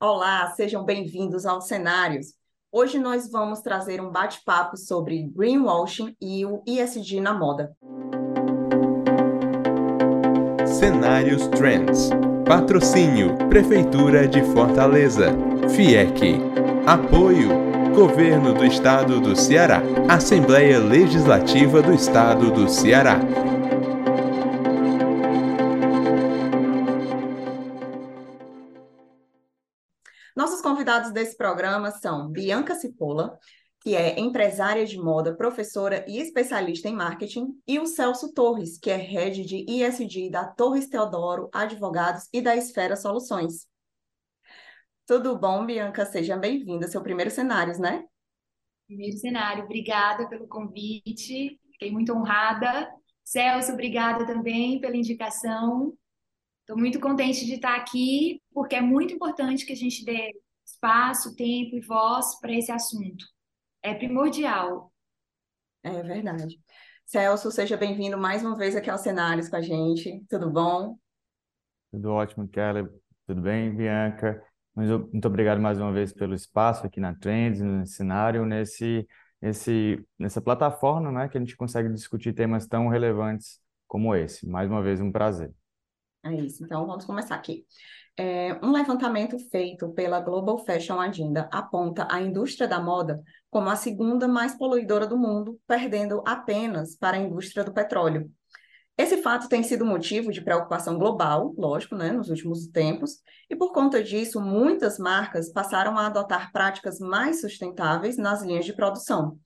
Olá, sejam bem-vindos aos Cenários. Hoje nós vamos trazer um bate-papo sobre greenwashing e o ESG na moda. Cenários Trends. Patrocínio Prefeitura de Fortaleza. FIEC. Apoio Governo do Estado do Ceará. Assembleia Legislativa do Estado do Ceará. Convidados desse programa são Bianca Cipolla, que é empresária de moda, professora e especialista em marketing, e o Celso Torres, que é head de ISD da Torres Teodoro Advogados e da Esfera Soluções. Tudo bom, Bianca? Seja bem-vinda. Seu primeiro cenário, né? Primeiro cenário. Obrigada pelo convite. Fiquei muito honrada. Celso, obrigada também pela indicação. Estou muito contente de estar aqui, porque é muito importante que a gente dê espaço, tempo e voz para esse assunto. É primordial. É verdade. Celso, seja bem-vindo mais uma vez aqui aos cenários com a gente. Tudo bom? Tudo ótimo, Kelly. Tudo bem, Bianca? Muito, muito obrigado mais uma vez pelo espaço aqui na Trends, no cenário, nesse, nesse, nessa plataforma né, que a gente consegue discutir temas tão relevantes como esse. Mais uma vez, um prazer. É isso. Então, vamos começar aqui. É, um levantamento feito pela Global Fashion Agenda aponta a indústria da moda como a segunda mais poluidora do mundo, perdendo apenas para a indústria do petróleo. Esse fato tem sido motivo de preocupação global, lógico, né, nos últimos tempos, e por conta disso, muitas marcas passaram a adotar práticas mais sustentáveis nas linhas de produção.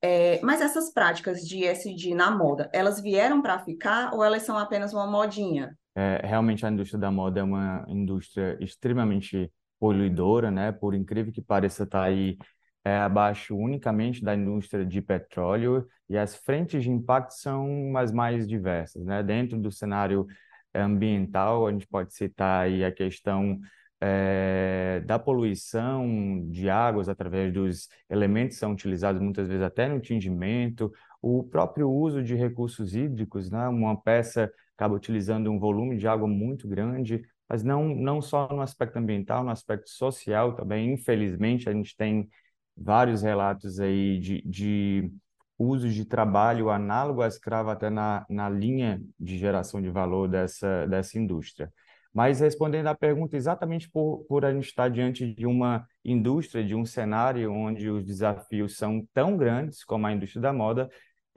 É, mas essas práticas de ESG na moda, elas vieram para ficar ou elas são apenas uma modinha? É, realmente a indústria da moda é uma indústria extremamente poluidora, né? Por incrível que pareça, está aí é, abaixo unicamente da indústria de petróleo e as frentes de impacto são as mais diversas, né? Dentro do cenário ambiental, a gente pode citar aí a questão é, da poluição de águas através dos elementos que são utilizados muitas vezes até no tingimento, o próprio uso de recursos hídricos, né? Uma peça acaba utilizando um volume de água muito grande, mas não, não só no aspecto ambiental, no aspecto social também. Infelizmente, a gente tem vários relatos aí de, de uso de trabalho análogo à escrava até na, na linha de geração de valor dessa, dessa indústria. Mas respondendo à pergunta, exatamente por, por a gente estar diante de uma indústria, de um cenário onde os desafios são tão grandes como a indústria da moda,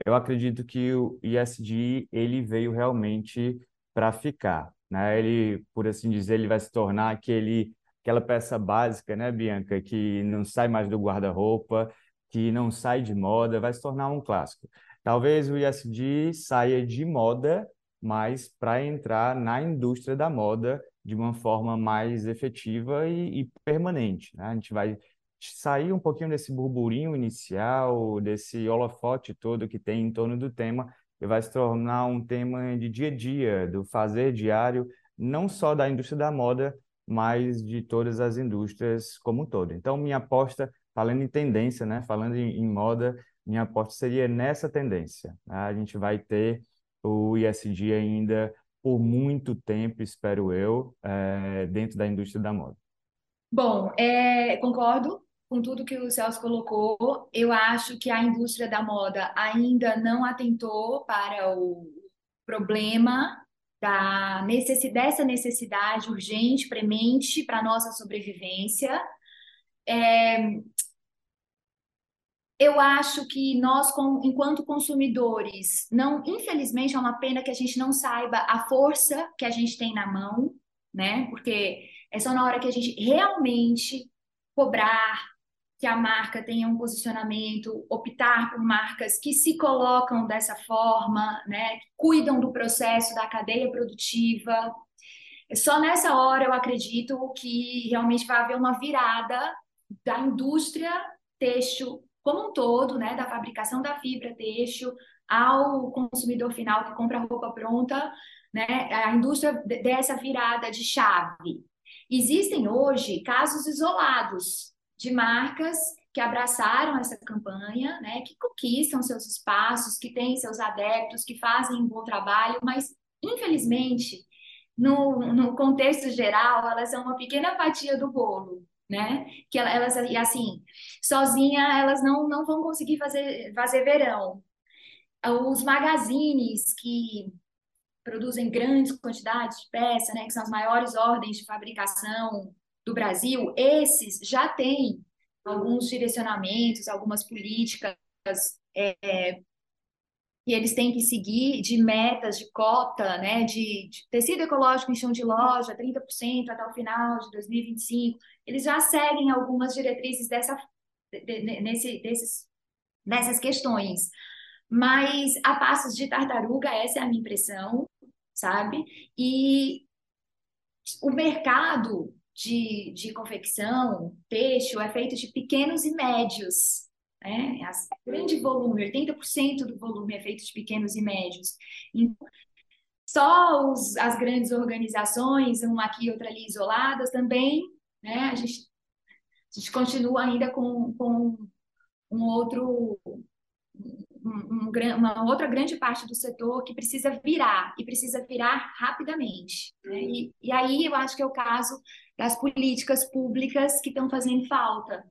eu acredito que o ESG ele veio realmente para ficar, né? Ele, por assim dizer, ele vai se tornar aquele aquela peça básica, né, Bianca, que não sai mais do guarda-roupa, que não sai de moda, vai se tornar um clássico. Talvez o ESG saia de moda, mas para entrar na indústria da moda de uma forma mais efetiva e, e permanente. Né? A gente vai sair um pouquinho desse burburinho inicial, desse holofote todo que tem em torno do tema, e vai se tornar um tema de dia a dia, do fazer diário, não só da indústria da moda, mas de todas as indústrias como um todo. Então, minha aposta, falando em tendência, né, falando em, em moda, minha aposta seria nessa tendência. Né? A gente vai ter o ISD ainda por muito tempo, espero eu, é, dentro da indústria da moda. Bom, é, concordo com tudo que o Celso colocou, eu acho que a indústria da moda ainda não atentou para o problema da necessidade, dessa necessidade urgente, premente para a nossa sobrevivência. É, eu acho que nós, enquanto consumidores, não, infelizmente, é uma pena que a gente não saiba a força que a gente tem na mão, né? Porque é só na hora que a gente realmente cobrar, que a marca tenha um posicionamento, optar por marcas que se colocam dessa forma, né, que cuidam do processo da cadeia produtiva. Só nessa hora eu acredito que realmente vai haver uma virada da indústria têxtil como um todo, né, da fabricação da fibra têxtil ao consumidor final que compra roupa pronta, né, a indústria dessa virada de chave. Existem hoje casos isolados de marcas que abraçaram essa campanha, né, que conquistam seus espaços, que têm seus adeptos, que fazem um bom trabalho, mas infelizmente no, no contexto geral, elas são uma pequena fatia do bolo, né? Que elas, assim, sozinha, elas não, não vão conseguir fazer, fazer verão. Os magazines que produzem grandes quantidades de peça, né, que são as maiores ordens de fabricação do Brasil, esses já têm alguns direcionamentos, algumas políticas é, que eles têm que seguir de metas, de cota, né, de, de tecido ecológico em chão de loja, 30% até o final de 2025. Eles já seguem algumas diretrizes dessa, de, nesse, desses, nessas questões. Mas a passos de tartaruga, essa é a minha impressão, sabe? E o mercado de, de confecção, têxtil, é feito de pequenos e médios. Né? As, grande volume, 80% do volume é feito de pequenos e médios. Então, só os, as grandes organizações, uma aqui outra ali isoladas, também, né? A gente, a gente continua ainda com, com um outro um, um, uma outra grande parte do setor que precisa virar e precisa virar rapidamente. Né? E, e aí eu acho que é o caso das políticas públicas que estão fazendo falta,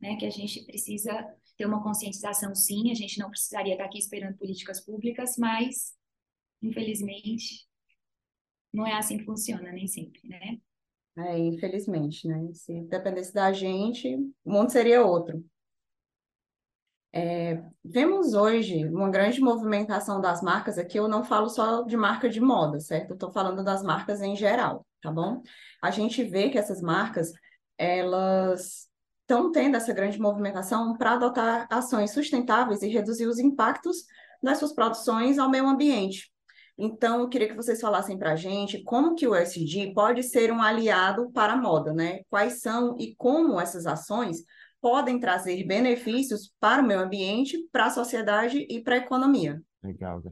né? que a gente precisa ter uma conscientização sim, a gente não precisaria estar aqui esperando políticas públicas, mas infelizmente não é assim que funciona nem sempre, né? É, infelizmente, né? Se dependesse da gente, o mundo seria outro. É, vemos hoje uma grande movimentação das marcas aqui, eu não falo só de marca de moda, certo? Eu estou falando das marcas em geral, tá bom? A gente vê que essas marcas, elas estão tendo essa grande movimentação para adotar ações sustentáveis e reduzir os impactos das suas produções ao meio ambiente. Então, eu queria que vocês falassem para a gente como que o ESG pode ser um aliado para a moda, né? Quais são e como essas ações podem trazer benefícios para o meio ambiente, para a sociedade e para a economia. Legal.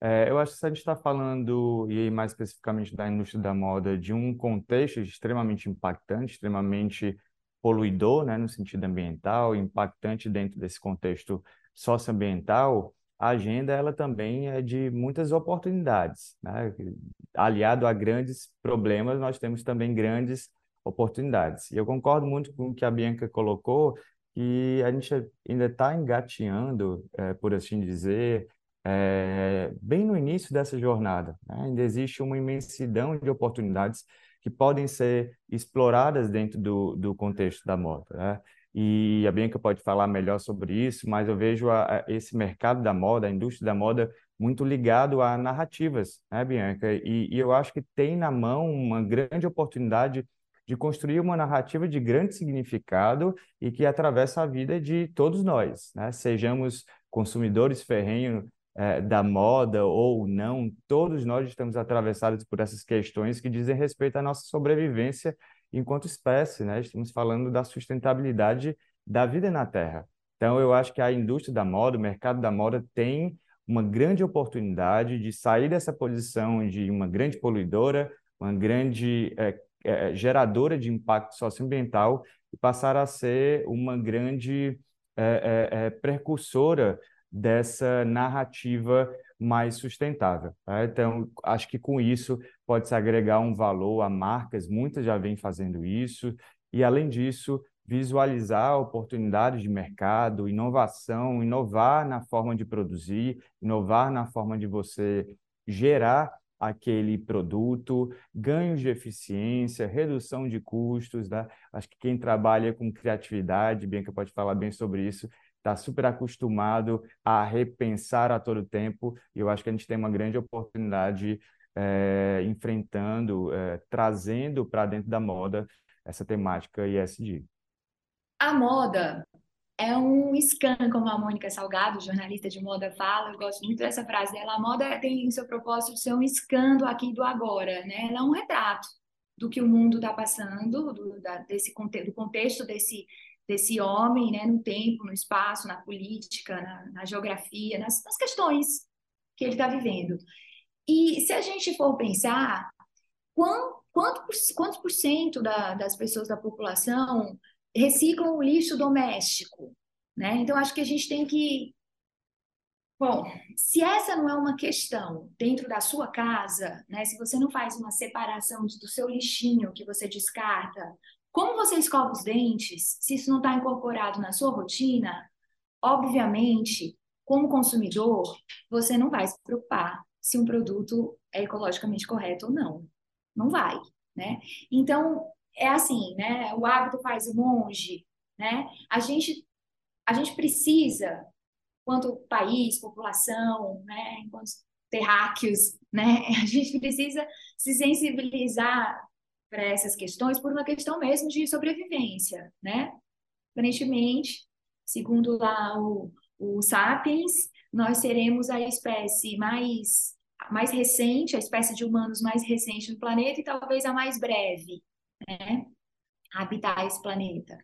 É, eu acho que se a gente está falando, e mais especificamente da indústria da moda, de um contexto extremamente impactante, extremamente poluidor, né, no sentido ambiental, impactante dentro desse contexto socioambiental, a agenda ela também é de muitas oportunidades. Né? Aliado a grandes problemas, nós temos também grandes oportunidades. E eu concordo muito com o que a Bianca colocou, que a gente ainda está engateando, é, por assim dizer, é, bem no início dessa jornada. Né? Ainda existe uma imensidão de oportunidades que podem ser exploradas dentro do, do contexto da moda. Né? E a Bianca pode falar melhor sobre isso, mas eu vejo a, a, esse mercado da moda, a indústria da moda, muito ligado a narrativas, né, Bianca? E, e eu acho que tem na mão uma grande oportunidade de construir uma narrativa de grande significado e que atravessa a vida de todos nós, né? Sejamos consumidores ferrenhos é, da moda ou não, todos nós estamos atravessados por essas questões que dizem respeito à nossa sobrevivência enquanto espécie, né? Estamos falando da sustentabilidade da vida na Terra. Então, eu acho que a indústria da moda, o mercado da moda tem uma grande oportunidade de sair dessa posição de uma grande poluidora, uma grande é, é, geradora de impacto socioambiental e passar a ser uma grande é, é, é, precursora dessa narrativa mais sustentável. Tá? Então, acho que com isso pode-se agregar um valor a marcas, muitas já vêm fazendo isso, e além disso, visualizar oportunidades de mercado, inovação, inovar na forma de produzir, inovar na forma de você gerar aquele produto, ganhos de eficiência, redução de custos. Né? Acho que quem trabalha com criatividade, Bianca pode falar bem sobre isso, está super acostumado a repensar a todo tempo, e eu acho que a gente tem uma grande oportunidade é, enfrentando, é, trazendo para dentro da moda essa temática ISD. A moda é um scan, como a Mônica Salgado, jornalista de moda, fala. Eu gosto muito dessa frase dela. A moda tem o seu propósito de ser um scan do aqui e do agora, né? Ela é um retrato do que o mundo está passando, do, da, desse, do contexto desse, desse homem, né? No tempo, no espaço, na política, na, na geografia, nas, nas questões que ele está vivendo. E se a gente for pensar, quanto, quanto, quantos por cento da, das pessoas da população reciclam o lixo doméstico, né? Então acho que a gente tem que Bom, se essa não é uma questão dentro da sua casa, né? Se você não faz uma separação do seu lixinho que você descarta, como você escova os dentes, se isso não está incorporado na sua rotina, obviamente, como consumidor, você não vai se preocupar se um produto é ecologicamente correto ou não. Não vai, né? Então, é assim, né? O hábito faz o monge, né? A gente, a gente precisa enquanto país, população, né, enquanto terráqueos, né, a gente precisa se sensibilizar para essas questões por uma questão mesmo de sobrevivência, né? Aparentemente, segundo lá o, o Sapiens, nós seremos a espécie mais mais recente, a espécie de humanos mais recente no planeta e talvez a mais breve, né? habitar esse planeta.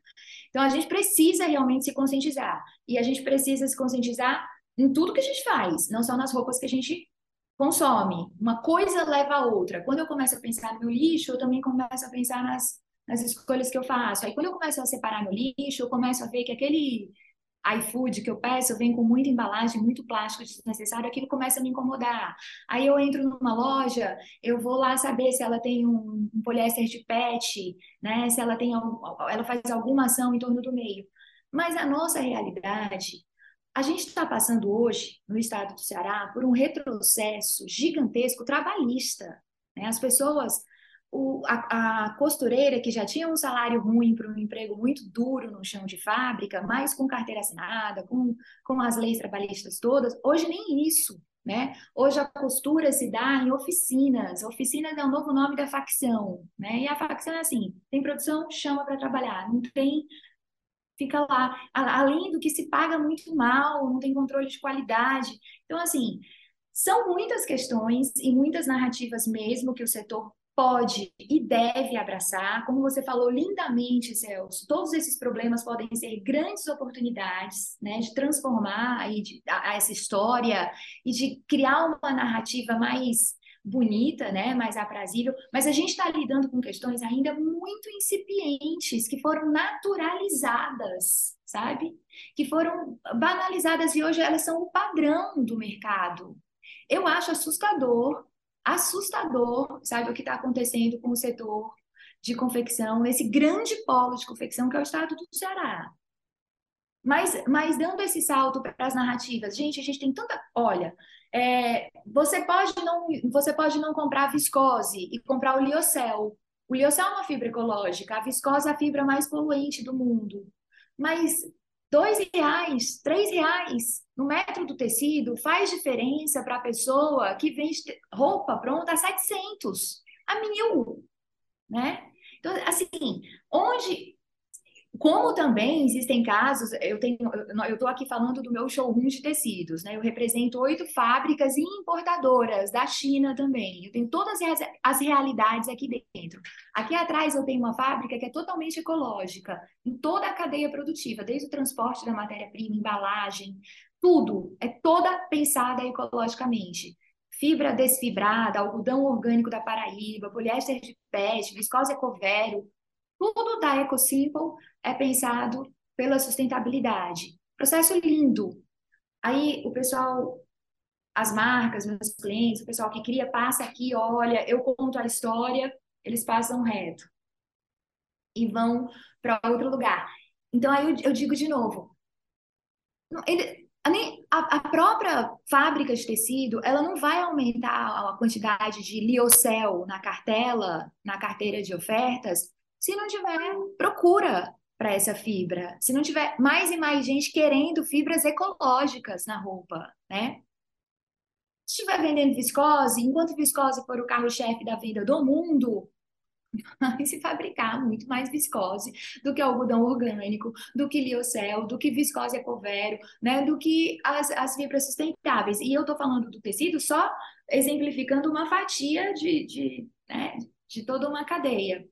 Então a gente precisa realmente se conscientizar e a gente precisa se conscientizar em tudo que a gente faz, não só nas roupas que a gente consome. Uma coisa leva a outra. Quando eu começo a pensar no lixo, eu também começo a pensar nas, nas escolhas que eu faço. Aí quando eu começo a separar meu lixo, eu começo a ver que aquele iFood que eu peço vem com muita embalagem, muito plástico desnecessário, aquilo começa a me incomodar. Aí eu entro numa loja, eu vou lá saber se ela tem um, um poliéster de PET, né? Se ela tem ela faz alguma ação em torno do meio. Mas a nossa realidade, a gente está passando hoje no estado do Ceará por um retrocesso gigantesco trabalhista. Né? As pessoas o, a, a, costureira que já tinha um salário ruim para um emprego muito duro no chão de fábrica, mas com carteira assinada, com, com as leis trabalhistas todas, hoje nem isso. Né? Hoje a costura se dá em oficinas. Oficinas é o novo nome da facção. Né? E a facção é assim: tem produção, chama para trabalhar. Não tem fica lá. Além do que se paga muito mal, não tem controle de qualidade. Então, assim, são muitas questões e muitas narrativas mesmo que o setor pode e deve abraçar. Como você falou lindamente, Celso, todos esses problemas podem ser grandes oportunidades né, de transformar aí de, a, a essa história e de criar uma narrativa mais bonita, né, mais aprazível, mas a gente está lidando com questões ainda muito incipientes, que foram naturalizadas, sabe? Que foram banalizadas e hoje elas são o padrão do mercado. Eu acho assustador assustador, sabe, o que está acontecendo com o setor de confecção, esse grande polo de confecção que é o estado do Ceará. Mas, mas dando esse salto para as narrativas, gente, a gente tem tanta. Olha, é, você, pode não, você pode não comprar viscose e comprar o liocel. O liocel é uma fibra ecológica, a viscose é a fibra mais poluente do mundo. Mas dois reais, três reais no metro do tecido faz diferença para a pessoa que vende roupa pronta a 700, a mil, né? Então, assim, onde como também existem casos, eu tenho, eu estou aqui falando do meu showroom de tecidos, né? Eu represento oito fábricas e importadoras da China também. Eu tenho todas as, as realidades aqui dentro. Aqui atrás eu tenho uma fábrica que é totalmente ecológica, em toda a cadeia produtiva, desde o transporte da matéria-prima, embalagem, tudo é toda pensada ecologicamente fibra desfibrada, algodão orgânico da Paraíba, poliéster de PET, viscose ecovério, tudo da EcoSimple é pensado pela sustentabilidade. Processo lindo. Aí o pessoal, as marcas, meus clientes, o pessoal que cria, passa aqui, olha, eu conto a história, eles passam reto e vão para outro lugar. Então aí eu, eu digo de novo, ele, a, a, própria fábrica de tecido, ela não vai aumentar a quantidade de liocel na cartela, na carteira de ofertas, se não tiver procura para essa fibra, se não tiver mais e mais gente querendo fibras ecológicas na roupa, né? Se estiver vendendo viscose, enquanto viscose for o carro-chefe da venda do mundo, vai se fabricar muito mais viscose do que algodão orgânico, do que liocel, do que viscose ecovério, né, do que as, as fibras sustentáveis. E eu estou falando do tecido só exemplificando uma fatia de, de, né, de toda uma cadeia.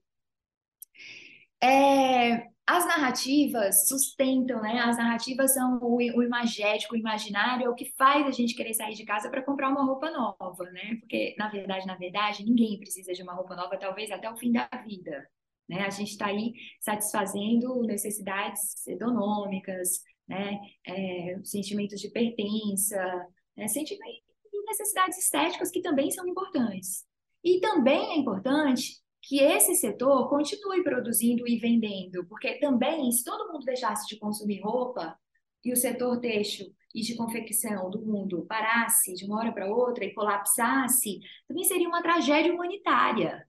É, as narrativas sustentam, né? As narrativas são o, o imagético, o imaginário, é o que faz a gente querer sair de casa para comprar uma roupa nova, né? Porque, na verdade, na verdade, ninguém precisa de uma roupa nova, talvez até o fim da vida. Né? A gente está aí satisfazendo necessidades econômicas, né? É, sentimentos de pertença, né? sentimento e necessidades estéticas que também são importantes. E também é importante que esse setor continue produzindo e vendendo, porque também, se todo mundo deixasse de consumir roupa e o setor têxtil e de confecção do mundo parasse de uma hora para outra e colapsasse, também seria uma tragédia humanitária,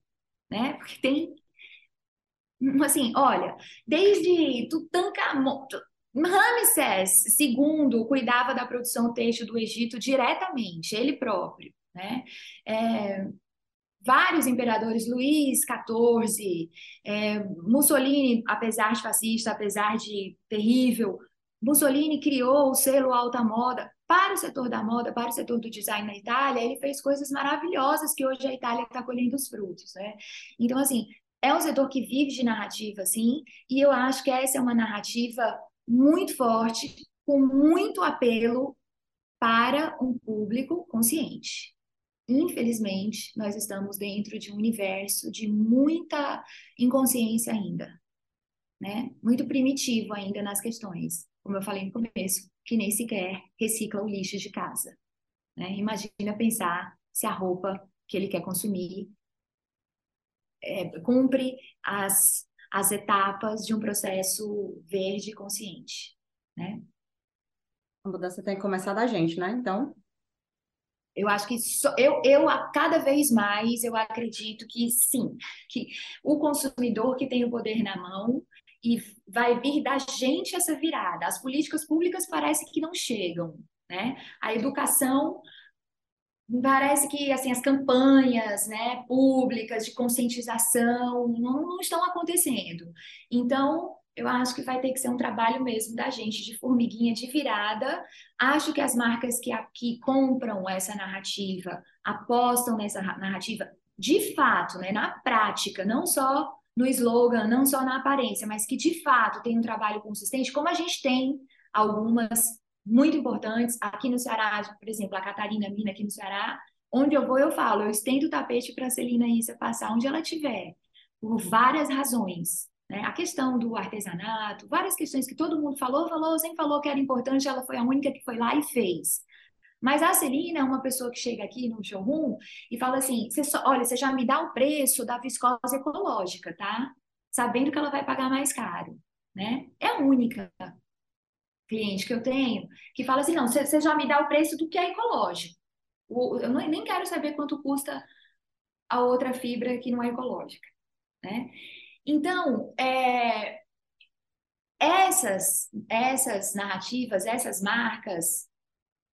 né? Porque tem assim, olha, desde Tutankhamon, Ramsés II cuidava da produção têxtil do Egito diretamente, ele próprio, né? É, vários imperadores, Luís XIV, é, Mussolini, apesar de fascista, apesar de terrível, Mussolini criou o selo alta moda para o setor da moda, para o setor do design na Itália. Ele fez coisas maravilhosas que hoje a Itália está colhendo os frutos, né? Então, assim, é um setor que vive de narrativa, sim, e eu acho que essa é uma narrativa muito forte, com muito apelo para um público consciente. Infelizmente, nós estamos dentro de um universo de muita inconsciência ainda, né? Muito primitivo ainda nas questões como eu falei no começo, que nem sequer recicla o lixo de casa. Né? Imagina pensar se a roupa que ele quer consumir é, cumpre as, as etapas de um processo verde consciente. Né? A mudança tem que começar da gente, né? Então. Eu acho que só, eu, eu, a cada vez mais, eu acredito que sim, que o consumidor que tem o poder na mão, e vai vir da gente essa virada. As políticas públicas parece que não chegam, né? A educação parece que assim as campanhas, né, públicas de conscientização não, não estão acontecendo. Então, eu acho que vai ter que ser um trabalho mesmo da gente de formiguinha de virada. Acho que as marcas que aqui compram essa narrativa, apostam nessa narrativa, de fato, né, na prática, não só no slogan, não só na aparência, mas que de fato tem um trabalho consistente, como a gente tem algumas muito importantes aqui no Ceará, por exemplo, a Catarina Mina aqui no Ceará, onde eu vou eu falo, eu estendo o tapete para a Celina Issa passar onde ela estiver, por várias razões. Né? A questão do artesanato, várias questões que todo mundo falou, falou, sempre falou que era importante, ela foi a única que foi lá e fez. Mas a Celina é uma pessoa que chega aqui no showroom e fala assim: só, olha, você já me dá o preço da viscose ecológica, tá? Sabendo que ela vai pagar mais caro, né? É a única cliente que eu tenho que fala assim: não, você, já me dá o preço do que é ecológico. eu nem quero saber quanto custa a outra fibra que não é ecológica, né? Então, é, essas, essas narrativas, essas marcas,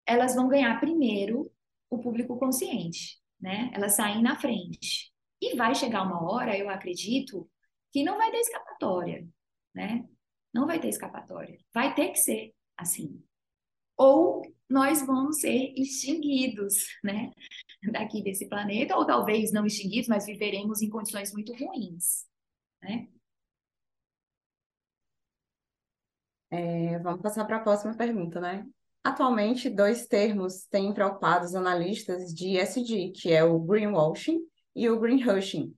elas vão ganhar primeiro o público consciente, né? Elas saem na frente. E vai chegar uma hora, eu acredito, que não vai ter escapatória, né? Não vai ter escapatória. Vai ter que ser assim. Ou nós vamos ser extinguidos, né? Daqui desse planeta, ou talvez não extinguidos, mas viveremos em condições muito ruins, né? É, vamos passar para a próxima pergunta, né? Atualmente, dois termos têm preocupado os analistas de ESG, que é o greenwashing e o greenhushing.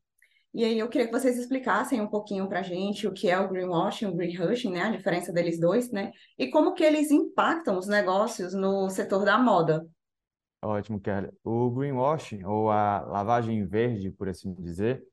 E aí eu queria que vocês explicassem um pouquinho para a gente o que é o greenwashing o greenhushing, né, a diferença deles dois, né, e como que eles impactam os negócios no setor da moda. Ótimo, Kelly. O greenwashing, ou a lavagem verde, por assim dizer,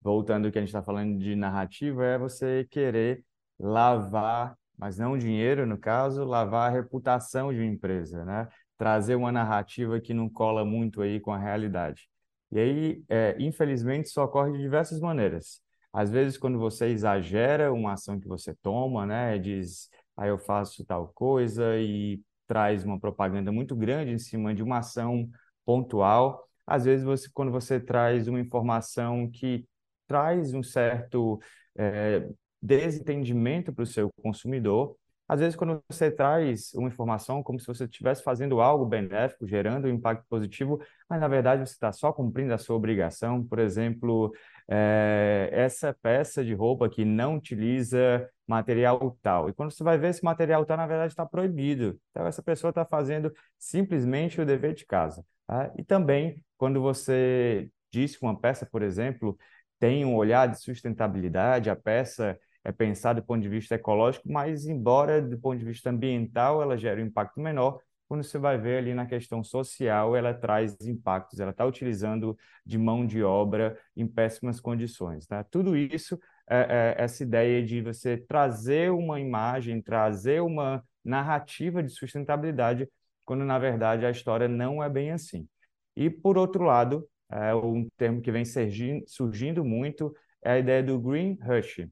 voltando ao que a gente está falando de narrativa, é você querer lavar mas não dinheiro, no caso, lavar a reputação de uma empresa, né? Trazer uma narrativa que não cola muito aí com a realidade. E aí, é, infelizmente, isso ocorre de diversas maneiras. Às vezes, quando você exagera uma ação que você toma, né? Diz, aí ah, eu faço tal coisa e traz uma propaganda muito grande em cima de uma ação pontual. Às vezes, você, quando você traz uma informação que traz um certo é, desentendimento para o seu consumidor. Às vezes, quando você traz uma informação como se você estivesse fazendo algo benéfico, gerando um impacto positivo, mas na verdade você está só cumprindo a sua obrigação. Por exemplo, é, essa peça de roupa que não utiliza material tal. E quando você vai ver esse material tal, na verdade está proibido. Então, essa pessoa está fazendo simplesmente o dever de casa. Tá? E também, quando você diz que uma peça, por exemplo, tem um olhar de sustentabilidade, a peça é pensada do ponto de vista ecológico, mas embora do ponto de vista ambiental ela gere um impacto menor, quando você vai ver ali na questão social, ela traz impactos, ela está utilizando de mão de obra em péssimas condições. Né? Tudo isso, é, é, essa ideia de você trazer uma imagem, trazer uma narrativa de sustentabilidade, quando na verdade a história não é bem assim. E por outro lado, é, um termo que vem surgindo, surgindo muito é a ideia do green hush.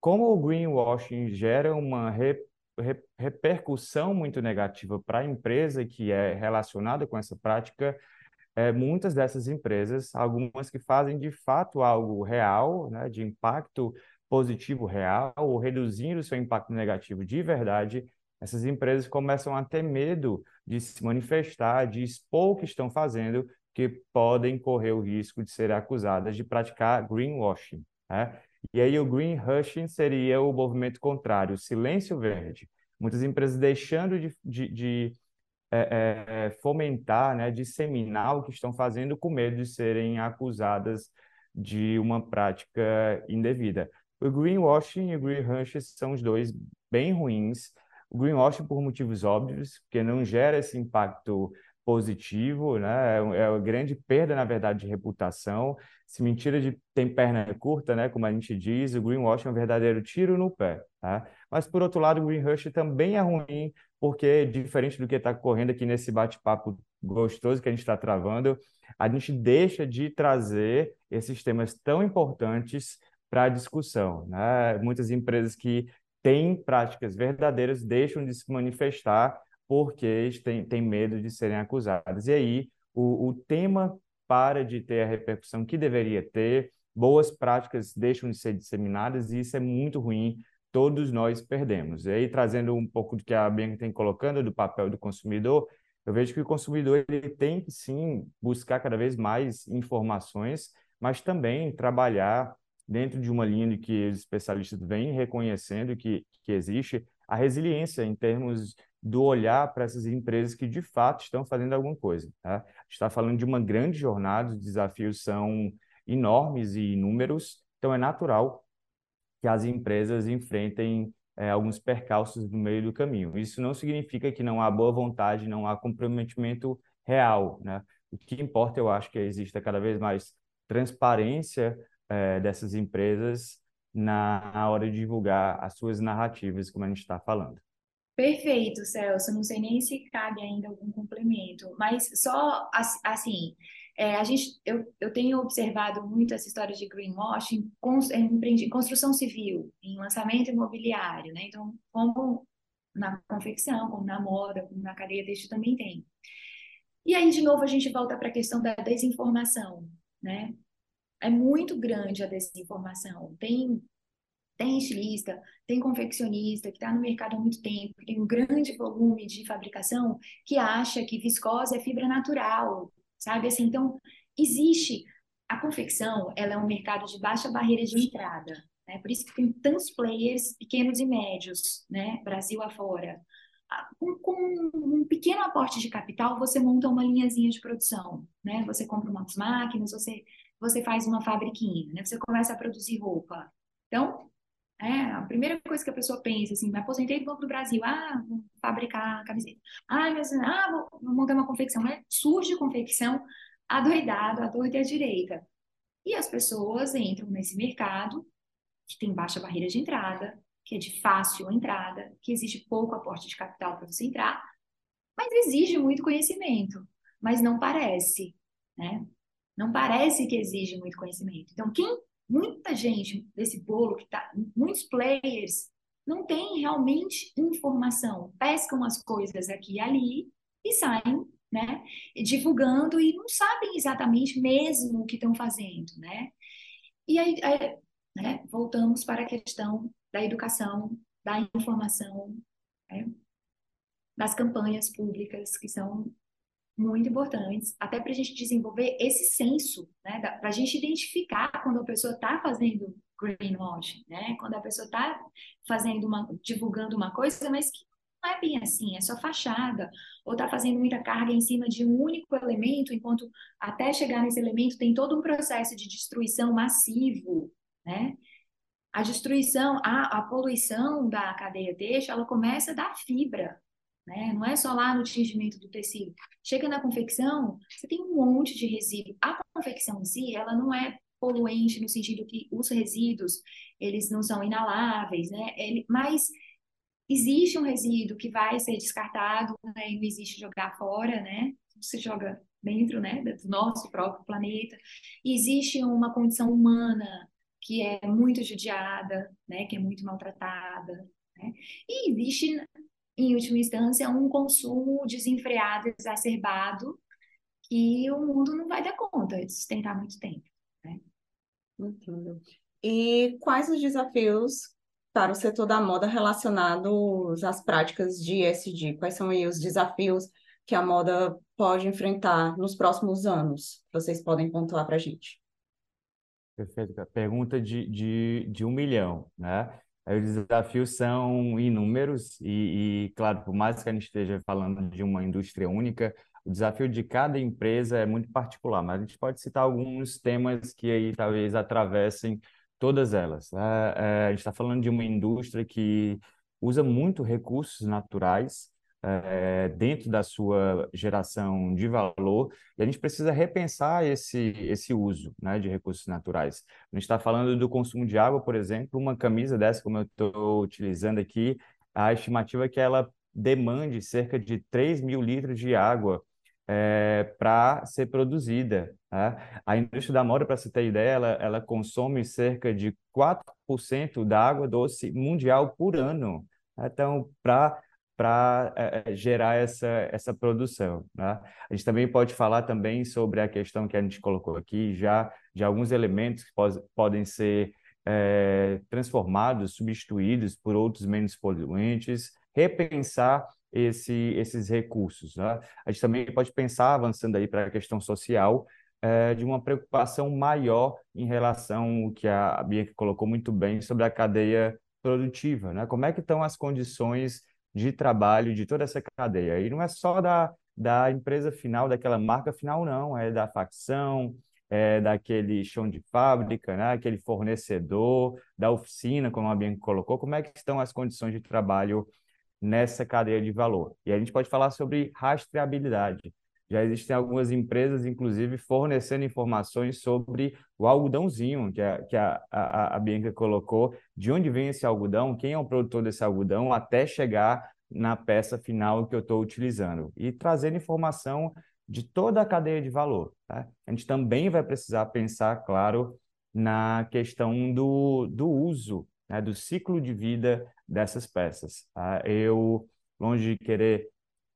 Como o greenwashing gera uma re, re, repercussão muito negativa para a empresa que é relacionada com essa prática, é, muitas dessas empresas, algumas que fazem de fato algo real, né, de impacto positivo real, ou reduzindo seu impacto negativo de verdade, essas empresas começam a ter medo de se manifestar, de expor o que estão fazendo, que podem correr o risco de ser acusadas de praticar greenwashing. Né? E aí o greenwashing seria o movimento contrário, o silêncio verde. Muitas empresas deixando de, de, de é, é, fomentar, né, disseminar o que estão fazendo com medo de serem acusadas de uma prática indevida. O greenwashing e o greenwashing são os dois bem ruins. O greenwashing por motivos óbvios, porque não gera esse impacto positivo, né? É, é uma grande perda, na verdade, de reputação. Se mentira de tem perna curta, né? Como a gente diz, o greenwashing é um verdadeiro tiro no pé, tá? Mas, por outro lado, o greenwashing também é ruim, porque, diferente do que está correndo aqui nesse bate-papo gostoso que a gente está travando, a gente deixa de trazer esses temas tão importantes para discussão, né? Muitas empresas que têm práticas verdadeiras deixam de se manifestar porque têm, têm medo de serem acusadas. E aí o, o tema para de ter a repercussão que deveria ter, boas práticas deixam de ser disseminadas e isso é muito ruim, todos nós perdemos. E aí, trazendo um pouco do que a Bianca tem colocando do papel do consumidor, eu vejo que o consumidor ele tem que sim buscar cada vez mais informações, mas também trabalhar dentro de uma linha que os especialistas vêm reconhecendo que, que existe a resiliência em termos do olhar para essas empresas que de fato estão fazendo alguma coisa. Tá? A gente está falando de uma grande jornada, os desafios são enormes e inúmeros, então é natural que as empresas enfrentem é, alguns percalços no meio do caminho. Isso não significa que não há boa vontade, não há comprometimento real. Né? O que importa, eu acho, que exista cada vez mais transparência é, dessas empresas na hora de divulgar as suas narrativas, como a gente está falando. Perfeito, Celso. Não sei nem se cabe ainda algum complemento, mas só assim, é, a gente, eu, eu tenho observado muito essa história de greenwashing em, construção civil, em lançamento imobiliário, né? Então, como na confecção, como na moda, como na cadeia têxtil também tem. E aí, de novo, a gente volta para a questão da desinformação, né? É muito grande a desinformação. Tem tem estilista, tem confeccionista que está no mercado há muito tempo, que tem um grande volume de fabricação, que acha que viscose é fibra natural, sabe? Assim, então, existe. A confecção, ela é um mercado de baixa barreira de entrada, né? Por isso que tem tantos players pequenos e médios, né? Brasil afora. Com, com um pequeno aporte de capital, você monta uma linhazinha de produção, né? Você compra umas máquinas, você, você faz uma fabriquinha, né? Você começa a produzir roupa. Então, é, a primeira coisa que a pessoa pensa, assim, me aposentei do Banco do Brasil, ah, vou fabricar camiseta. Ah, mas, ah, vou, vou montar uma confecção. Né? Surge confecção adoidado, torta e à direita. E as pessoas entram nesse mercado, que tem baixa barreira de entrada, que é de fácil entrada, que exige pouco aporte de capital para você entrar, mas exige muito conhecimento, mas não parece, né? Não parece que exige muito conhecimento. Então, quem muita gente desse bolo que tá, muitos players não tem realmente informação, pescam as coisas aqui e ali e saem, né, divulgando e não sabem exatamente mesmo o que estão fazendo, né? E aí, aí né, voltamos para a questão da educação, da informação, né, das campanhas públicas que são muito importantes, até para a gente desenvolver esse senso, né, para a gente identificar quando a pessoa está fazendo greenwashing, né, quando a pessoa está fazendo uma, divulgando uma coisa, mas que não é bem assim, é só fachada, ou está fazendo muita carga em cima de um único elemento, enquanto até chegar nesse elemento tem todo um processo de destruição massivo, né? A destruição, a, a poluição da cadeia têxtil, ela começa da fibra, né? Não é só lá no tingimento do tecido. Chega na confecção, você tem um monte de resíduo. A confecção em si, ela não é poluente no sentido que os resíduos, eles não são inaláveis, né? Ele, mas existe um resíduo que vai ser descartado, né? E não existe jogar fora, né? Você joga dentro, né, do nosso próprio planeta. E existe uma condição humana que é muito judiada, né, que é muito maltratada, né? E existe em última instância, um consumo desenfreado, exacerbado, que o mundo não vai dar conta de sustentar muito tempo. Né? Entendo. E quais os desafios para o setor da moda relacionados às práticas de ESG? Quais são aí os desafios que a moda pode enfrentar nos próximos anos? Vocês podem pontuar para a gente. Perfeito. Pergunta de, de, de um milhão, né? Os desafios são inúmeros e, e, claro, por mais que a gente esteja falando de uma indústria única, o desafio de cada empresa é muito particular, mas a gente pode citar alguns temas que aí talvez atravessem todas elas. É, é, a gente está falando de uma indústria que usa muito recursos naturais, é, dentro da sua geração de valor, e a gente precisa repensar esse, esse uso né, de recursos naturais. A gente está falando do consumo de água, por exemplo, uma camisa dessa, como eu estou utilizando aqui, a estimativa é que ela demande cerca de 3 mil litros de água é, para ser produzida. Né? A indústria da moda, para você ter ideia, ela, ela consome cerca de 4% da água doce mundial por ano. Então, para para é, é, gerar essa, essa produção. Né? A gente também pode falar também sobre a questão que a gente colocou aqui já de alguns elementos que pode, podem ser é, transformados, substituídos por outros menos poluentes, repensar esse, esses recursos. Né? A gente também pode pensar, avançando aí para a questão social, é, de uma preocupação maior em relação ao que a Bianca colocou muito bem sobre a cadeia produtiva. Né? Como é que estão as condições de trabalho de toda essa cadeia. E não é só da, da empresa final, daquela marca final, não, é da facção, é daquele chão de fábrica, né? aquele fornecedor, da oficina, como a Bianca colocou, como é que estão as condições de trabalho nessa cadeia de valor. E a gente pode falar sobre rastreabilidade. Já existem algumas empresas, inclusive, fornecendo informações sobre o algodãozinho que a, que a, a, a Bianca colocou, de onde vem esse algodão, quem é o produtor desse algodão, até chegar na peça final que eu estou utilizando. E trazendo informação de toda a cadeia de valor. Tá? A gente também vai precisar pensar, claro, na questão do, do uso, né, do ciclo de vida dessas peças. Tá? Eu, longe de querer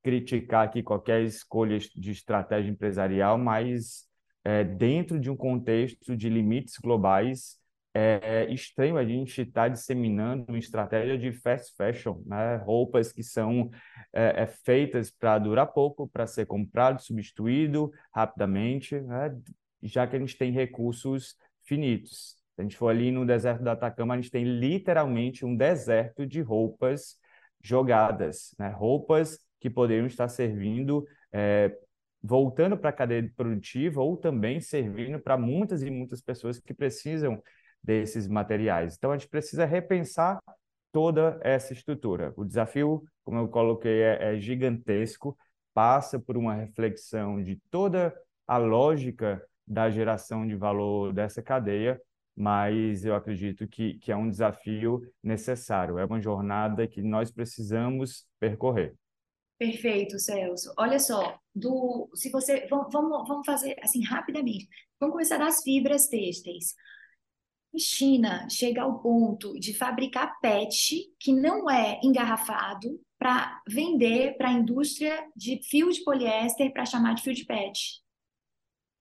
criticar aqui qualquer escolha de estratégia empresarial, mas é, dentro de um contexto de limites globais, é, é estranho a gente estar tá disseminando uma estratégia de fast fashion, né? roupas que são é, é feitas para durar pouco, para ser comprado, substituído rapidamente, né? já que a gente tem recursos finitos. Se a gente for ali no deserto do Atacama, a gente tem literalmente um deserto de roupas jogadas, né? roupas que poderiam estar servindo, é, voltando para a cadeia produtiva ou também servindo para muitas e muitas pessoas que precisam desses materiais. Então, a gente precisa repensar toda essa estrutura. O desafio, como eu coloquei, é, é gigantesco, passa por uma reflexão de toda a lógica da geração de valor dessa cadeia, mas eu acredito que, que é um desafio necessário, é uma jornada que nós precisamos percorrer. Perfeito, Celso. Olha só, do, se você vamos, vamos fazer assim rapidamente. Vamos começar das fibras têxteis. A China chega ao ponto de fabricar PET que não é engarrafado para vender para a indústria de fio de poliéster para chamar de fio de PET.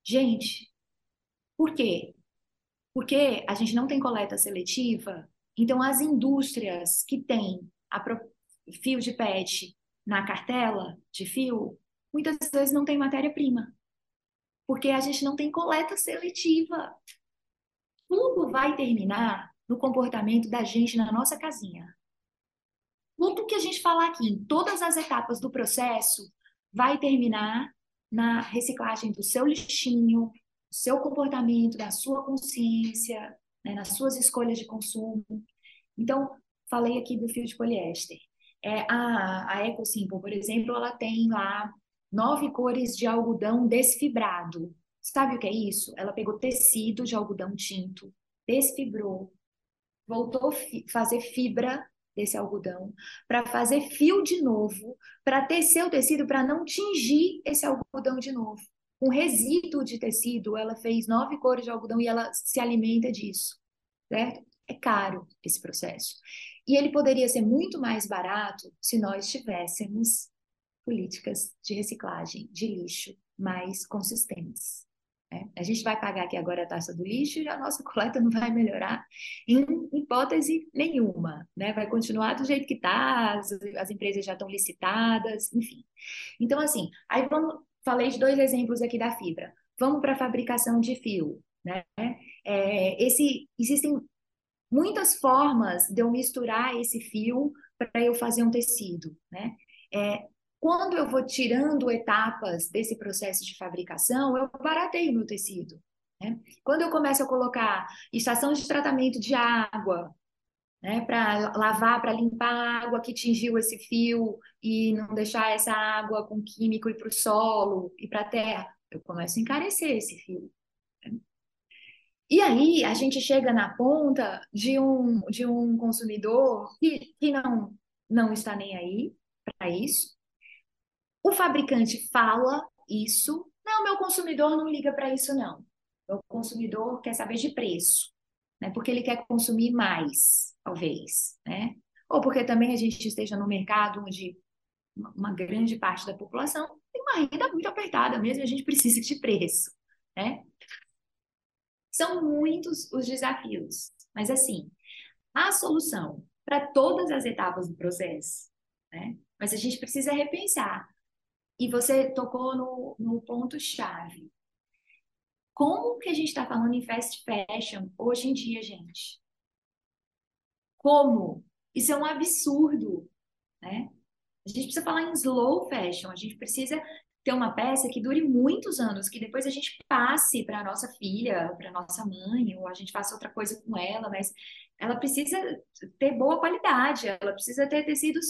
Gente, por quê? Porque a gente não tem coleta seletiva, então as indústrias que têm a fio de PET na cartela de fio, muitas vezes não tem matéria-prima. Porque a gente não tem coleta seletiva. Tudo vai terminar no comportamento da gente na nossa casinha. Tudo que a gente falar aqui, em todas as etapas do processo, vai terminar na reciclagem do seu lixinho, do seu comportamento, da sua consciência, né, nas suas escolhas de consumo. Então, falei aqui do fio de poliéster. É, a, a EcoSimple, por exemplo, ela tem lá nove cores de algodão desfibrado. Sabe o que é isso? Ela pegou tecido de algodão tinto, desfibrou, voltou a fi fazer fibra desse algodão, para fazer fio de novo, para tecer o tecido, para não tingir esse algodão de novo. Com resíduo de tecido, ela fez nove cores de algodão e ela se alimenta disso, certo? É caro esse processo. E ele poderia ser muito mais barato se nós tivéssemos políticas de reciclagem de lixo mais consistentes. Né? A gente vai pagar aqui agora a taxa do lixo e a nossa coleta não vai melhorar em hipótese nenhuma. Né? Vai continuar do jeito que está, as, as empresas já estão licitadas, enfim. Então, assim, aí vamos, falei de dois exemplos aqui da fibra. Vamos para a fabricação de fio. Né? É, esse, existem muitas formas de eu misturar esse fio para eu fazer um tecido. Né? É, quando eu vou tirando etapas desse processo de fabricação, eu barateio meu tecido. Né? Quando eu começo a colocar estação de tratamento de água, né, para lavar, para limpar a água que tingiu esse fio e não deixar essa água com químico ir para o solo e para a terra, eu começo a encarecer esse fio. E aí a gente chega na ponta de um, de um consumidor que, que não, não está nem aí para isso, o fabricante fala isso, não, meu consumidor não liga para isso, não. O consumidor quer saber de preço, né? Porque ele quer consumir mais, talvez, né? Ou porque também a gente esteja no mercado onde uma grande parte da população tem uma renda muito apertada mesmo, a gente precisa de preço, né? São muitos os desafios, mas assim, a solução para todas as etapas do processo, né? Mas a gente precisa repensar e você tocou no, no ponto-chave. Como que a gente está falando em fast fashion hoje em dia, gente? Como? Isso é um absurdo, né? A gente precisa falar em slow fashion, a gente precisa ter uma peça que dure muitos anos, que depois a gente passe para nossa filha, para nossa mãe, ou a gente faça outra coisa com ela, mas ela precisa ter boa qualidade, ela precisa ter tecidos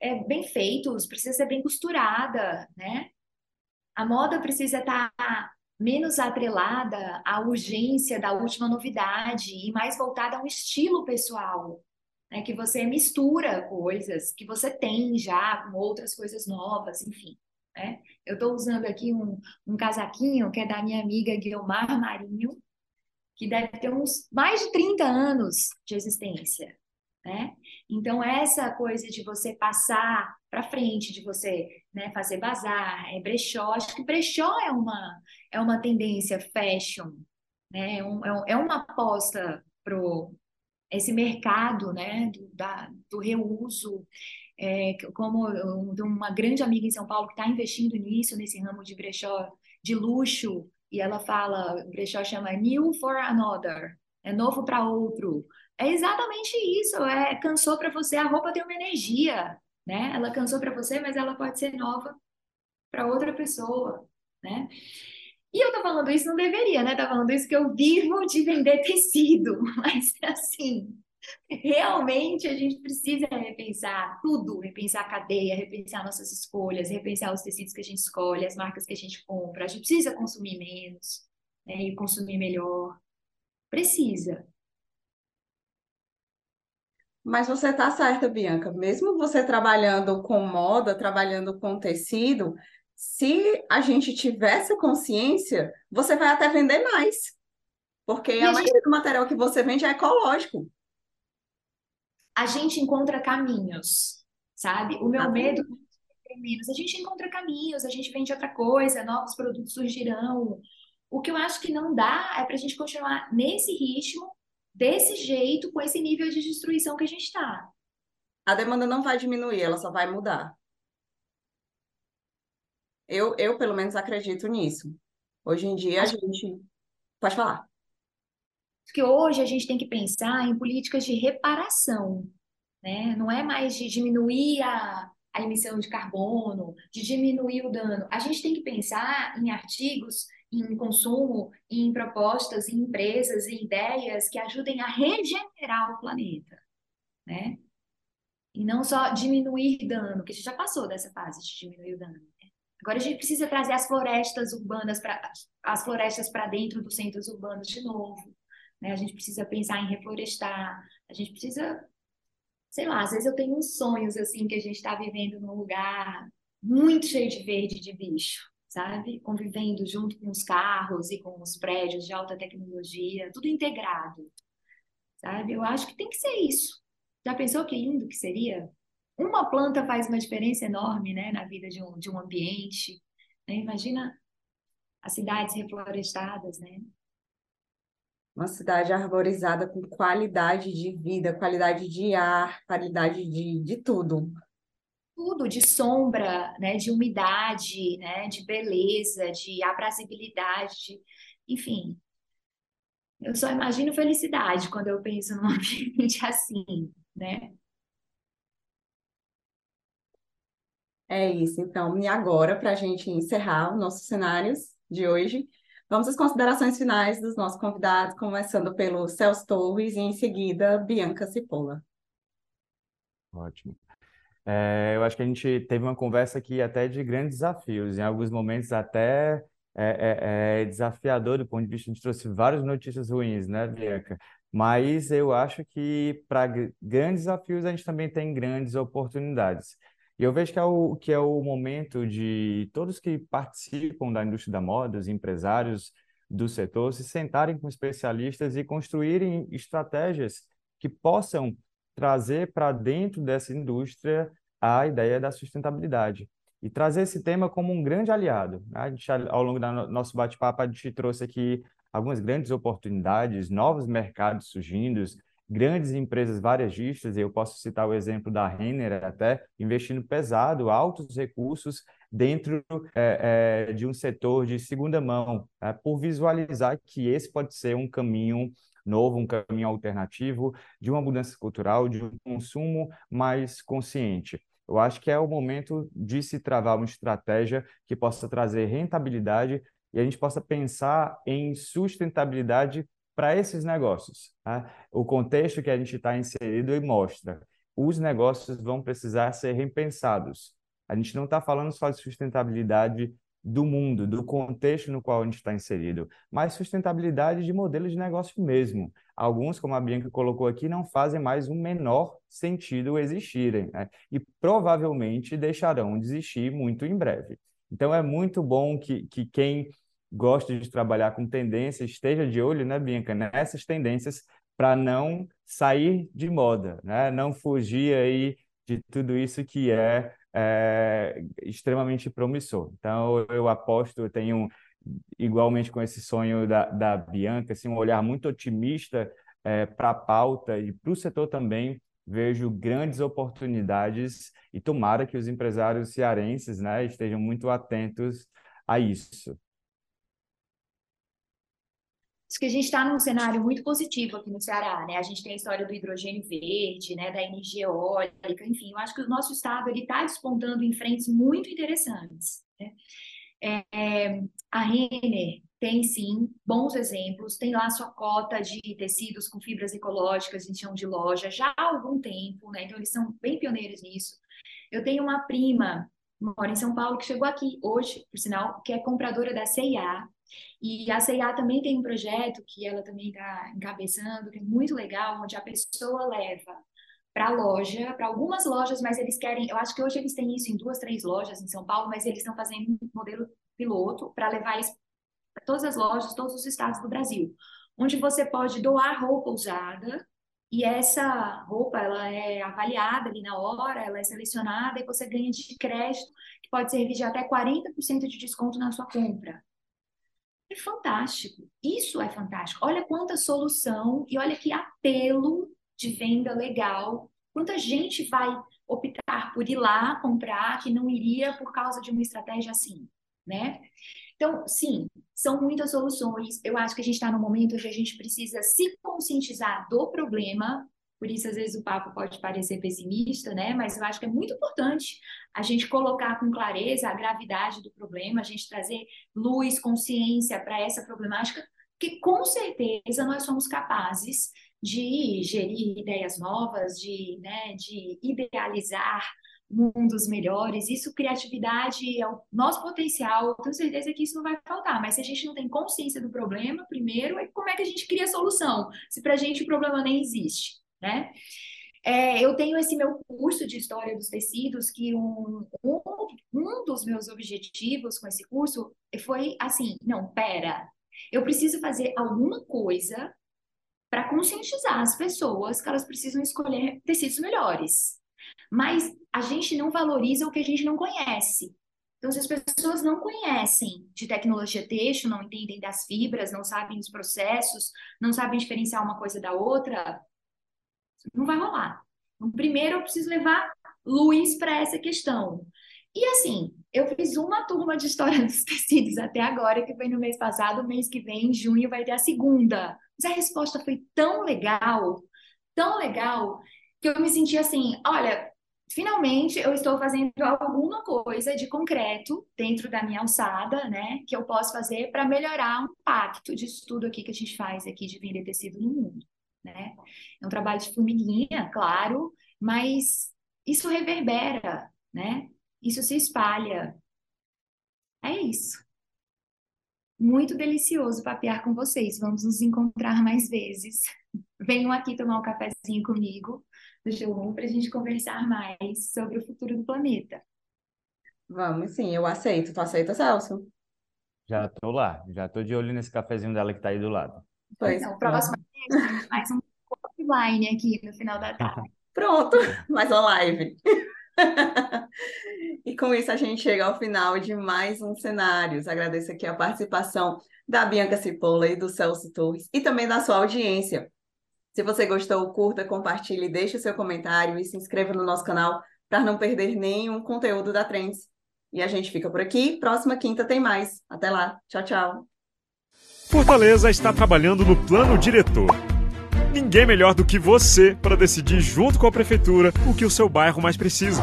é, bem feitos, precisa ser bem costurada, né? A moda precisa estar tá menos atrelada à urgência da última novidade e mais voltada a um estilo pessoal, né? Que você mistura coisas que você tem já com outras coisas novas, enfim. Né? Eu estou usando aqui um, um casaquinho que é da minha amiga Guilmar Marinho, que deve ter uns mais de 30 anos de existência né? Então, essa coisa de você passar para frente, de você né, fazer bazar, é brechó, acho que brechó é uma, é uma tendência fashion, né? É, um, é, é uma aposta para esse mercado né, do, da, do reuso, é, como uma grande amiga em São Paulo que está investindo nisso, nesse ramo de brechó de luxo, e ela fala, o brechó chama New for Another, é novo para outro. É exatamente isso. É cansou para você, a roupa tem uma energia, né? Ela cansou para você, mas ela pode ser nova para outra pessoa, né? E eu tô falando isso, não deveria, né? Tá falando isso que eu vivo de vender tecido, mas assim, realmente a gente precisa repensar tudo, repensar a cadeia, repensar nossas escolhas, repensar os tecidos que a gente escolhe, as marcas que a gente compra. A gente precisa consumir menos né? e consumir melhor. Precisa, mas você está certa, Bianca. Mesmo você trabalhando com moda, trabalhando com tecido, se a gente tivesse consciência, você vai até vender mais. Porque e a, a maioria gente... do material que você vende é ecológico. A gente encontra caminhos, sabe? O meu medo é menos. A gente encontra caminhos, a gente vende outra coisa, novos produtos surgirão. O que eu acho que não dá é para a gente continuar nesse ritmo desse jeito, com esse nível de destruição que a gente está. A demanda não vai diminuir, ela só vai mudar. Eu, eu pelo menos, acredito nisso. Hoje em dia, a gente. Pode falar. Porque hoje a gente tem que pensar em políticas de reparação. Né? Não é mais de diminuir a, a emissão de carbono, de diminuir o dano. A gente tem que pensar em artigos em consumo, em propostas, em empresas, em ideias que ajudem a regenerar o planeta, né? E não só diminuir dano, que a gente já passou dessa fase de diminuir o dano. Né? Agora a gente precisa trazer as florestas urbanas para as florestas para dentro dos centros urbanos de novo. Né? A gente precisa pensar em reflorestar. A gente precisa, sei lá, às vezes eu tenho uns sonhos assim que a gente está vivendo num lugar muito cheio de verde, de bicho, sabe? Convivendo junto com os carros e com os prédios de alta tecnologia, tudo integrado, sabe? Eu acho que tem que ser isso. Já pensou que lindo que seria? Uma planta faz uma diferença enorme, né, na vida de um, de um ambiente. Né? Imagina as cidades reflorestadas, né? Uma cidade arborizada com qualidade de vida, qualidade de ar, qualidade de, de tudo tudo de sombra, né, de umidade, né, de beleza, de abraçabilidade, enfim. Eu só imagino felicidade quando eu penso num ambiente assim, né? É isso, então. E agora, para a gente encerrar os nossos cenários de hoje, vamos às considerações finais dos nossos convidados, começando pelo Celso Torres e em seguida Bianca Cipolla. Ótimo. É, eu acho que a gente teve uma conversa aqui até de grandes desafios, em alguns momentos até é, é, é desafiador do ponto de vista, a gente trouxe várias notícias ruins, né, Bianca? Mas eu acho que para grandes desafios a gente também tem grandes oportunidades. E eu vejo que é, o, que é o momento de todos que participam da indústria da moda, os empresários do setor, se sentarem com especialistas e construírem estratégias que possam trazer para dentro dessa indústria a ideia da sustentabilidade e trazer esse tema como um grande aliado. A gente, ao longo do nosso bate-papo, a gente trouxe aqui algumas grandes oportunidades, novos mercados surgindo, grandes empresas varejistas, e eu posso citar o exemplo da Renner até, investindo pesado, altos recursos dentro é, é, de um setor de segunda mão, é, por visualizar que esse pode ser um caminho novo, um caminho alternativo de uma mudança cultural, de um consumo mais consciente. Eu acho que é o momento de se travar uma estratégia que possa trazer rentabilidade e a gente possa pensar em sustentabilidade para esses negócios. Tá? O contexto que a gente está inserido e mostra. Os negócios vão precisar ser repensados. A gente não está falando só de sustentabilidade do mundo, do contexto no qual a gente está inserido, mas sustentabilidade de modelo de negócio mesmo. Alguns, como a Bianca colocou aqui, não fazem mais o menor sentido existirem, né? e provavelmente deixarão de existir muito em breve. Então, é muito bom que, que quem gosta de trabalhar com tendências esteja de olho, né, Bianca, nessas tendências para não sair de moda, né? não fugir aí de tudo isso que é é, extremamente promissor. Então, eu aposto, eu tenho igualmente com esse sonho da, da Bianca, assim, um olhar muito otimista é, para a pauta e para o setor também. Vejo grandes oportunidades e tomara que os empresários cearenses né, estejam muito atentos a isso. Acho que a gente está num cenário muito positivo aqui no Ceará, né? A gente tem a história do hidrogênio verde, né? Da energia eólica, enfim. Eu acho que o nosso estado ele está despontando em frentes muito interessantes. Né? É, a Renner tem sim bons exemplos, tem lá sua cota de tecidos com fibras ecológicas em chão de loja já há algum tempo, né? Então eles são bem pioneiros nisso. Eu tenho uma prima mora em São Paulo que chegou aqui hoje, por sinal, que é compradora da CIA, e a CIA também tem um projeto que ela também está encabeçando, que é muito legal, onde a pessoa leva para a loja, para algumas lojas, mas eles querem, eu acho que hoje eles têm isso em duas, três lojas em São Paulo, mas eles estão fazendo um modelo piloto para levar isso para todas as lojas, todos os estados do Brasil, onde você pode doar roupa usada e essa roupa ela é avaliada ali na hora, ela é selecionada e você ganha de crédito que pode servir de até 40% de desconto na sua compra. É fantástico. Isso é fantástico. Olha quanta solução e olha que apelo de venda legal. Quanta gente vai optar por ir lá comprar que não iria por causa de uma estratégia assim, né? Então, sim, são muitas soluções. Eu acho que a gente está no momento onde a gente precisa se conscientizar do problema por isso, às vezes, o papo pode parecer pessimista, né? Mas eu acho que é muito importante a gente colocar com clareza a gravidade do problema, a gente trazer luz, consciência para essa problemática, que com certeza nós somos capazes de gerir ideias novas, de, né, de idealizar mundos melhores. Isso, criatividade, é o nosso potencial. Tenho certeza que isso não vai faltar. Mas se a gente não tem consciência do problema, primeiro, é como é que a gente cria a solução? Se para a gente o problema nem existe, né? É, eu tenho esse meu curso de História dos Tecidos, que um, um, um dos meus objetivos com esse curso foi assim, não, pera, eu preciso fazer alguma coisa para conscientizar as pessoas que elas precisam escolher tecidos melhores. Mas a gente não valoriza o que a gente não conhece. Então, se as pessoas não conhecem de tecnologia têxtil, não entendem das fibras, não sabem os processos, não sabem diferenciar uma coisa da outra, não vai rolar. Então, primeiro, eu preciso levar luz para essa questão. E assim, eu fiz uma turma de história dos tecidos até agora, que foi no mês passado, mês que vem, em junho, vai ter a segunda. Mas a resposta foi tão legal, tão legal, que eu me senti assim: olha, finalmente eu estou fazendo alguma coisa de concreto dentro da minha alçada, né, que eu posso fazer para melhorar o impacto disso tudo aqui que a gente faz aqui de vender tecido no mundo, né? É um trabalho de formiguinha, claro, mas isso reverbera, né? Isso se espalha. É isso. Muito delicioso papear com vocês. Vamos nos encontrar mais vezes. Venham aqui tomar um cafezinho comigo do showroom para a gente conversar mais sobre o futuro do planeta. Vamos sim, eu aceito. Tu aceita, Celso? Já tô lá, já tô de olho nesse cafezinho dela que tá aí do lado. Pois. Então, próxima vez, mais um offline aqui no final da tarde. Pronto, mais uma live. e com isso a gente chega ao final de mais um Cenários. Agradeço aqui a participação da Bianca Cipolla e do Celso Torres e também da sua audiência. Se você gostou, curta, compartilhe, deixe o seu comentário e se inscreva no nosso canal para não perder nenhum conteúdo da Trends. E a gente fica por aqui. Próxima quinta tem mais. Até lá. Tchau, tchau. Fortaleza está trabalhando no plano diretor. Ninguém melhor do que você para decidir junto com a prefeitura o que o seu bairro mais precisa.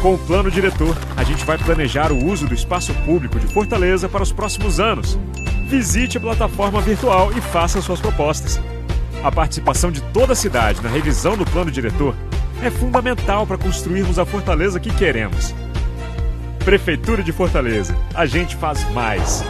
Com o plano diretor, a gente vai planejar o uso do espaço público de Fortaleza para os próximos anos. Visite a plataforma virtual e faça suas propostas. A participação de toda a cidade na revisão do plano diretor é fundamental para construirmos a Fortaleza que queremos. Prefeitura de Fortaleza, a gente faz mais.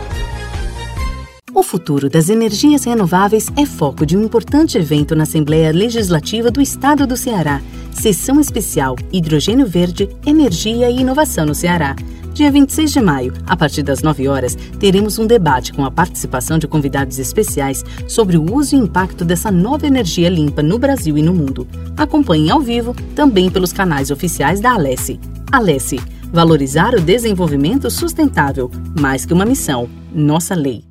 O futuro das energias renováveis é foco de um importante evento na Assembleia Legislativa do Estado do Ceará. Sessão especial Hidrogênio Verde, Energia e Inovação no Ceará Dia 26 de maio, a partir das 9 horas, teremos um debate com a participação de convidados especiais sobre o uso e impacto dessa nova energia limpa no Brasil e no mundo. Acompanhe ao vivo também pelos canais oficiais da Alesse. Alesse, valorizar o desenvolvimento sustentável, mais que uma missão, nossa lei.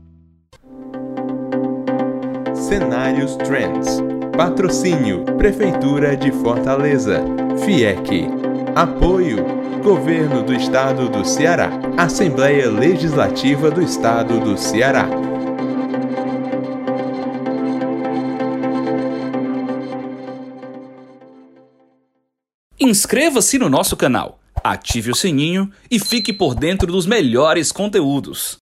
Cenários Trends. Patrocínio Prefeitura de Fortaleza. FIEC. Apoio Governo do Estado do Ceará. Assembleia Legislativa do Estado do Ceará. Inscreva-se no nosso canal, ative o sininho e fique por dentro dos melhores conteúdos.